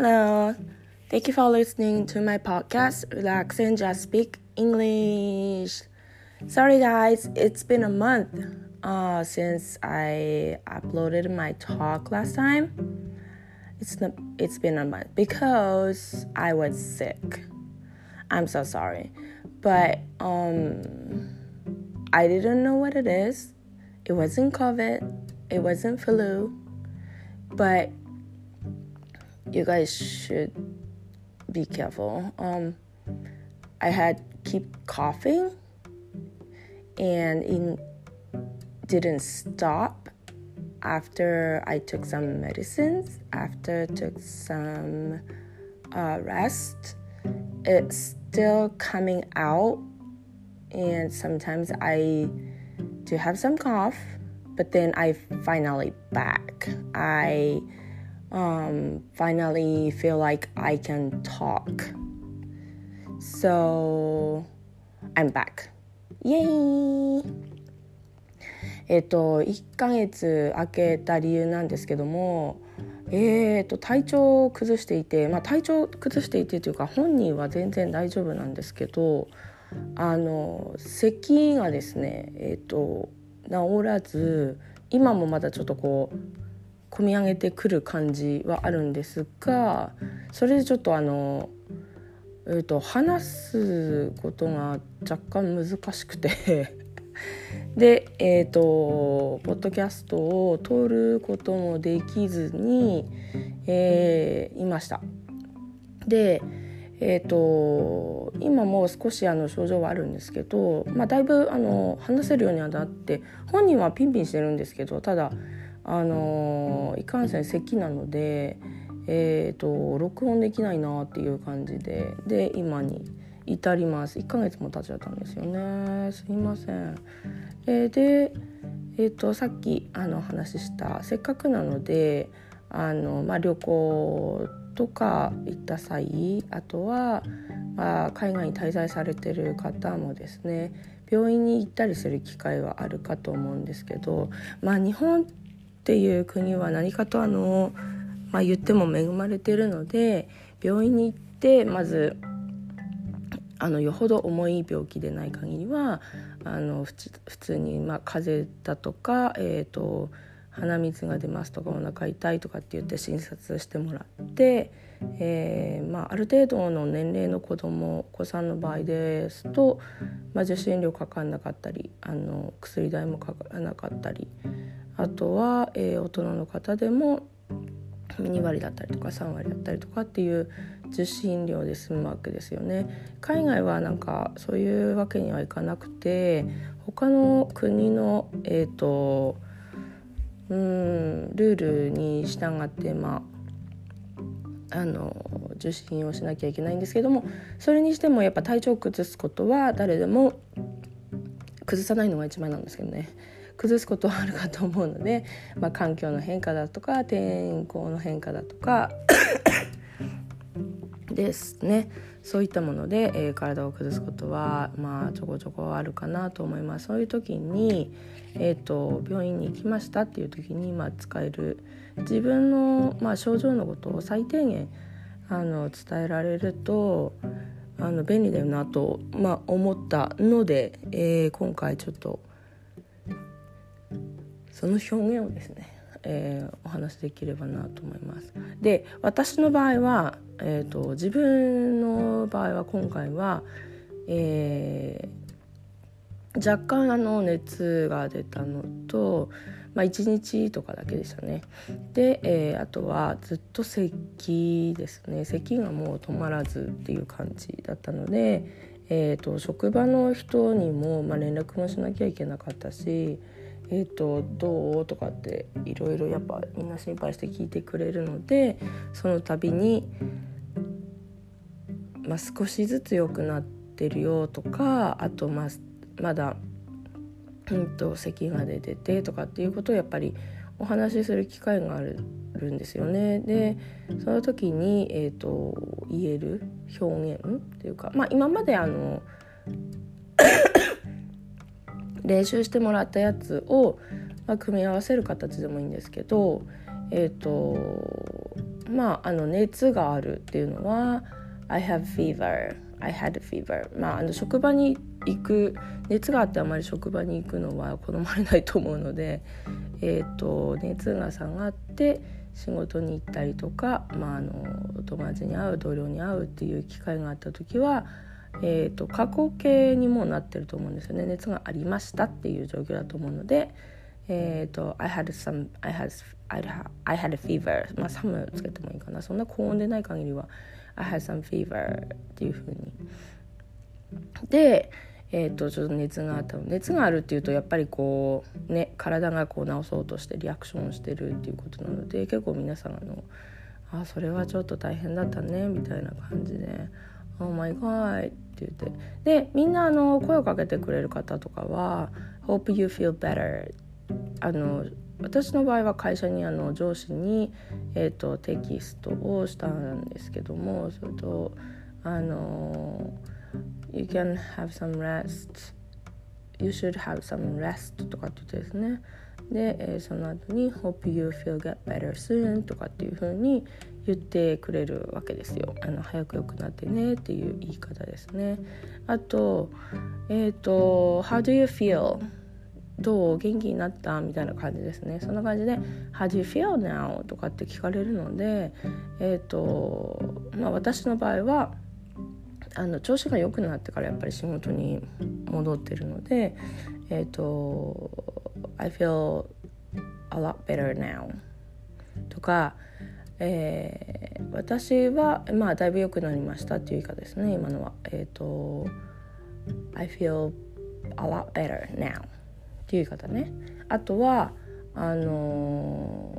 Hello. Thank you for listening to my podcast, Relax and Just Speak English. Sorry, guys, it's been a month uh, since I uploaded my talk last time. It's not, it's been a month because I was sick. I'm so sorry, but um, I didn't know what it is. It wasn't COVID. It wasn't flu, but you guys should be careful. Um, I had keep coughing, and it didn't stop after I took some medicines. After took some uh, rest, it's still coming out, and sometimes I do have some cough, but then I finally back. I um, finally feel like I can talk. So I'm back. イエーえっと1ヶ月空けた理由なんですけどもえーと体調を崩していて、まあ、体調を崩していてというか本人は全然大丈夫なんですけどあの咳がですねえっ、と治らず今もまだちょっとこう込み上げてくる感じはあるんですがそれでちょっとあの、えーと、話すことが若干難しくて でえっ、ー、とポッドキャストを撮ることもできずに、えー、いました。でえーと、今も少しあの症状はあるんですけど、まあ、だいぶあの話せるようにはなって本人はピンピンしてるんですけどただあのいかんせん咳なので、えーと、録音できないなっていう感じでで今に至ります1ヶ月も経っちゃったんですよねすいません。えー、で、えーと、さっきあの話したせっかくなのであの、まあ、旅行とか行った際あとは、まあ、海外に滞在されてる方もですね病院に行ったりする機会はあるかと思うんですけど、まあ、日本っていう国は何かとあの、まあ、言っても恵まれてるので病院に行ってまずあのよほど重い病気でない限りはあの普通に、まあ、風邪だとか、えーと、鼻水が出ますとかお腹痛いとかって言って診察してもらって、えーまあ、ある程度の年齢の子供お子さんの場合ですと、まあ、受診料かかんなかったりあの薬代もかからなかったりあとは、えー、大人の方でも2割だったりとか3割だったりとかっていう受信料で済むわけですよね。海外はなんかそういうわけにはいかなくて他の国の、えーと、うんルールに従ってまああの受診をしなきゃいけないんですけどもそれにしてもやっぱ体調を崩すことは誰でも崩さないのが一番なんですけどね。崩すことはあるかと思うので、まあ、環境の変化だとか天候の変化だとかですね。そういったもので、えー、体を崩すことはまあちょこちょこあるかなと思います。そういう時に、えーと、病院に行きましたっていう時に、まあ、使える自分の、まあ、症状のことを最低限あの伝えられるとあの便利だよなと、まあ、思ったので、えー、今回ちょっとその表現をですね、えー、お話しできればなと思います。で私の場合は、えーと、自分の場合は今回は、えー、若干あの熱が出たのと、まあ、1日とかだけでしたね。で、えー、あとはずっと咳ですね咳がもう止まらずっていう感じだったので、えーと職場の人にも、まあ、連絡もしなきゃいけなかったしえーと、どう？とかっていろいろやっぱみんな心配して聞いてくれるのでその度に、まあ、少しずつ良くなってるよとかあと、ま、まだ、うんと、咳が出ててとかっていうことをやっぱりお話しする機会があるんですよね。でその時に、えーと言える表現っていうか、まあ、今まであの練習してもらったやつを、まあ、組み合わせる形でもいいんですけどえ、ー、とまああの熱があるっていうのは I have fever. I had fever. まああの職場に行く熱があってあまり職場に行くのは好まれないと思うので、えーと、熱が下がって仕事に行ったりとか、まあ、あの友達に会う同僚に会うっていう機会があった時は、えーと、過去形にもなってると思うんですよね。熱がありましたっていう状況だと思うので。えーと、I had some I had I had a fever まあ some つけてもいいかな。そんな高温でない限りは I had some fever っていうふうに。でえーと、ちょっと熱があった熱があるっていうとやっぱりこうね体がこう治そうとしてリアクションしてるっていうことなので結構皆さんあの「あそれはちょっと大変だったね」みたいな感じで「Oh my god」って言ってでみんなあの声をかけてくれる方とかは「Hope you feel better」あの私の場合は会社にあの上司に、えーと、テキストをしたんですけどもそれとあの You can have some rest You should have some rest とかって言ってですねで、えー、その後に Hope you feel get better soon とかっていう風に言ってくれるわけですよあの早く良くなってねっていう言い方ですねあとえっ、ー、と How do you feel? どう元気になったみたいな感じですねそんな感じで「How do you feel now?」とかって聞かれるのでえっ、ー、とまあ私の場合はあの調子が良くなってからやっぱり仕事に戻ってるのでえっ、ー、と「I feel a lot better now」とか、えー、私はまあだいぶ良くなりましたっていう言い方ですね今のは。えっ、ー、と「I feel a lot better now」っていう言い方ね。あとはあの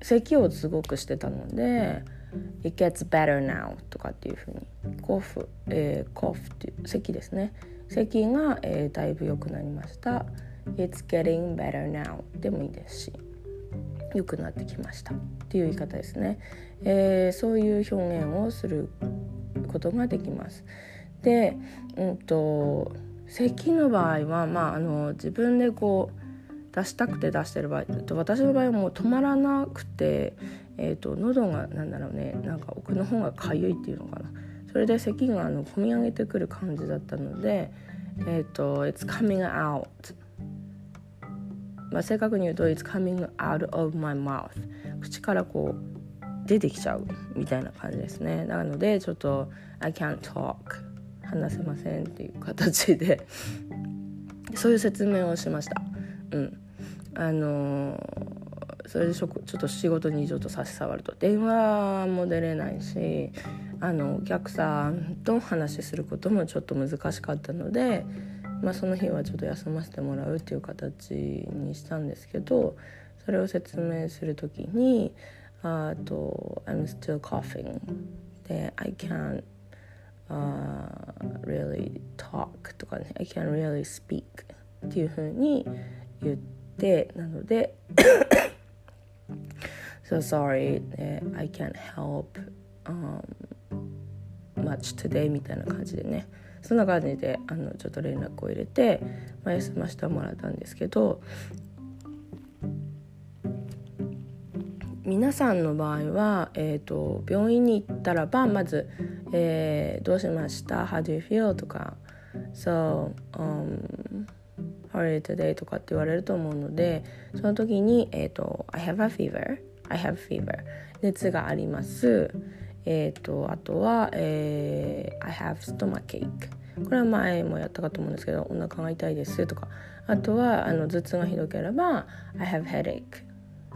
ー、咳をすごくしてたので「It gets better now とかっていうふうにコフ、えー、コフっていう咳ですね咳が、えー、だいぶ良くなりました It's getting better now でもいいですし良くなってきましたっていう言い方ですね、えー、そういう表現をすることができます。で、うんと、咳の場合は、まあ、あの自分でこう出したくて出してる場合と私の場合はもう止まらなくてえーと、喉がなんだろうねなんか奥の方がかゆいっていうのかな。それで咳があの込み上げてくる感じだったのでえっ、ー、と「It's coming out」まあ、正確に言うと「It's coming out of my mouth」口からこう出てきちゃうみたいな感じですね。なのでちょっと「I can't talk」話せませんっていう形で。そういう説明をしました。うん。あのーそれでちょっと仕事にちょっと差し障ると。電話も出れないしあのお客さんと話しすることもちょっと難しかったので、まあ、その日はちょっと休ませてもらうっていう形にしたんですけどそれを説明する時に「あと I'm still coughing」で「I can't、uh, really talk」とかね「I can't really speak」っていうふうに言ってなので so sorry I can't help、um, much today みたいな感じでねそんな感じであのちょっと連絡を入れて、まあ、休ませてもらったんですけど皆さんの場合は、えーと、病院に行ったらばまず、えー「どうしました ?How do you feel?」とか「So、um, how are you today?」とかって言われると思うのでその時に、えーと「I have a fever」I have fever 熱がありますえっ、ー、とあとは、えー、I have stomachache これは前もやったかと思うんですけどお腹が痛いですとか。あとはあの頭痛がひどければ I have headache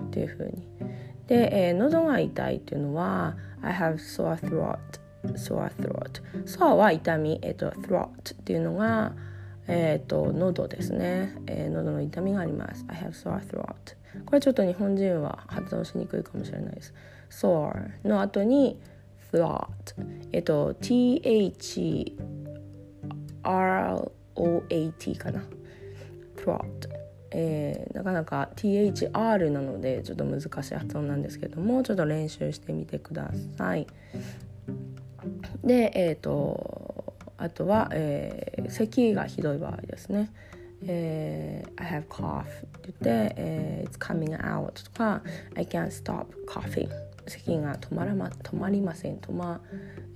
っていう風に。で、えー、喉が痛いっていうのは I have sore throat sore throat sore は痛み、えーと、throat っていうのがえーと、喉ですね、えー、喉の痛みがあります。I have sore throat これちょっと日本人は発音しにくいかもしれないです。sore の後に throat えっ、と THROAT かな。Throat えー、なかなか THR なのでちょっと難しい発音なんですけどもちょっと練習してみてください。でえっ、ー、とあとは、えー、咳がひどい場合ですね。えー、I have cough. って言って、えー、It's coming out. とか I can't stop coughing. 咳が止まらま止まりません止ま、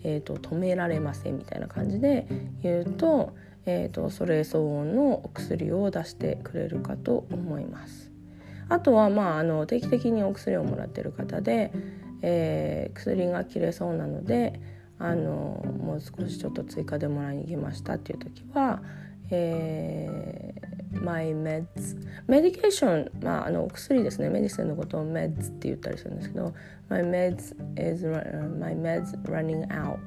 えーと、止められませんみたいな感じで言うと,、えーと、それ相応のお薬を出してくれるかと思います。あとは、まあ、あの定期的にお薬をもらってる方で、えー、薬が切れそうなのであのもう少しちょっと追加でもらいに行きましたっていう時は、えー、My meds メディケーション、まあ、あの薬ですね。メディセンのことを meds って言ったりするんですけど My meds is my meds running out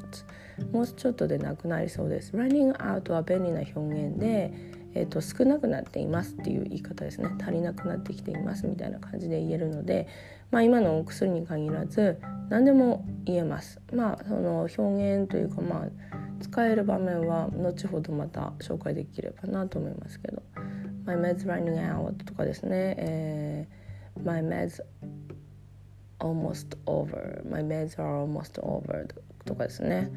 もうちょっとでなくなりそうです。running out は便利な表現でえーと、少なくなっていますっていう言い方ですね。足りなくなってきていますみたいな感じで言えるので、まあ、今のお薬に限らず何でも言えます。まあその表現というかまあ使える場面は後ほどまた紹介できればなと思いますけど「My meds running out」とかですね「えー、My meds almost over」「My meds are almost over」とかですね、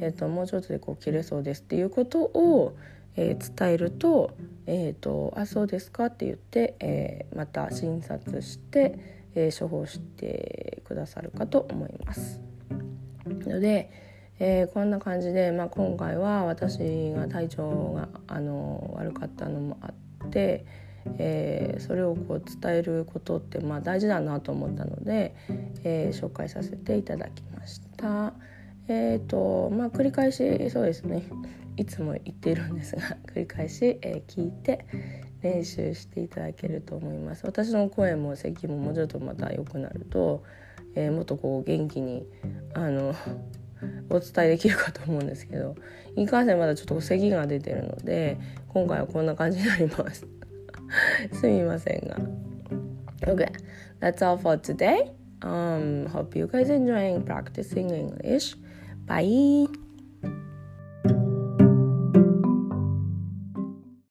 えーと、もうちょっとでこう切れそうですっていうことを、えー、伝えると「えーと、あそうですか」って言って、えー、また診察して、えー、処方してくださるかと思います。ので、えー、こんな感じで、まあ、今回は私が体調があの悪かったのもあって、えー、それをこう伝えることってまあ大事だなと思ったので、えー、紹介させていただきました。えーとまあ、繰り返しそうですね。いつも言っているんですが 繰り返し、えー、聞いて練習していただけると思います。私の声も咳ももうちょっとまた良くなると、えー、もっとこう元気にあのお伝えできるかと思うんですけどいかんせんまだちょっと咳が出てるので今回はこんな感じになりますすみませんが Okay, that's all for today um hope you guys enjoying practicing English bye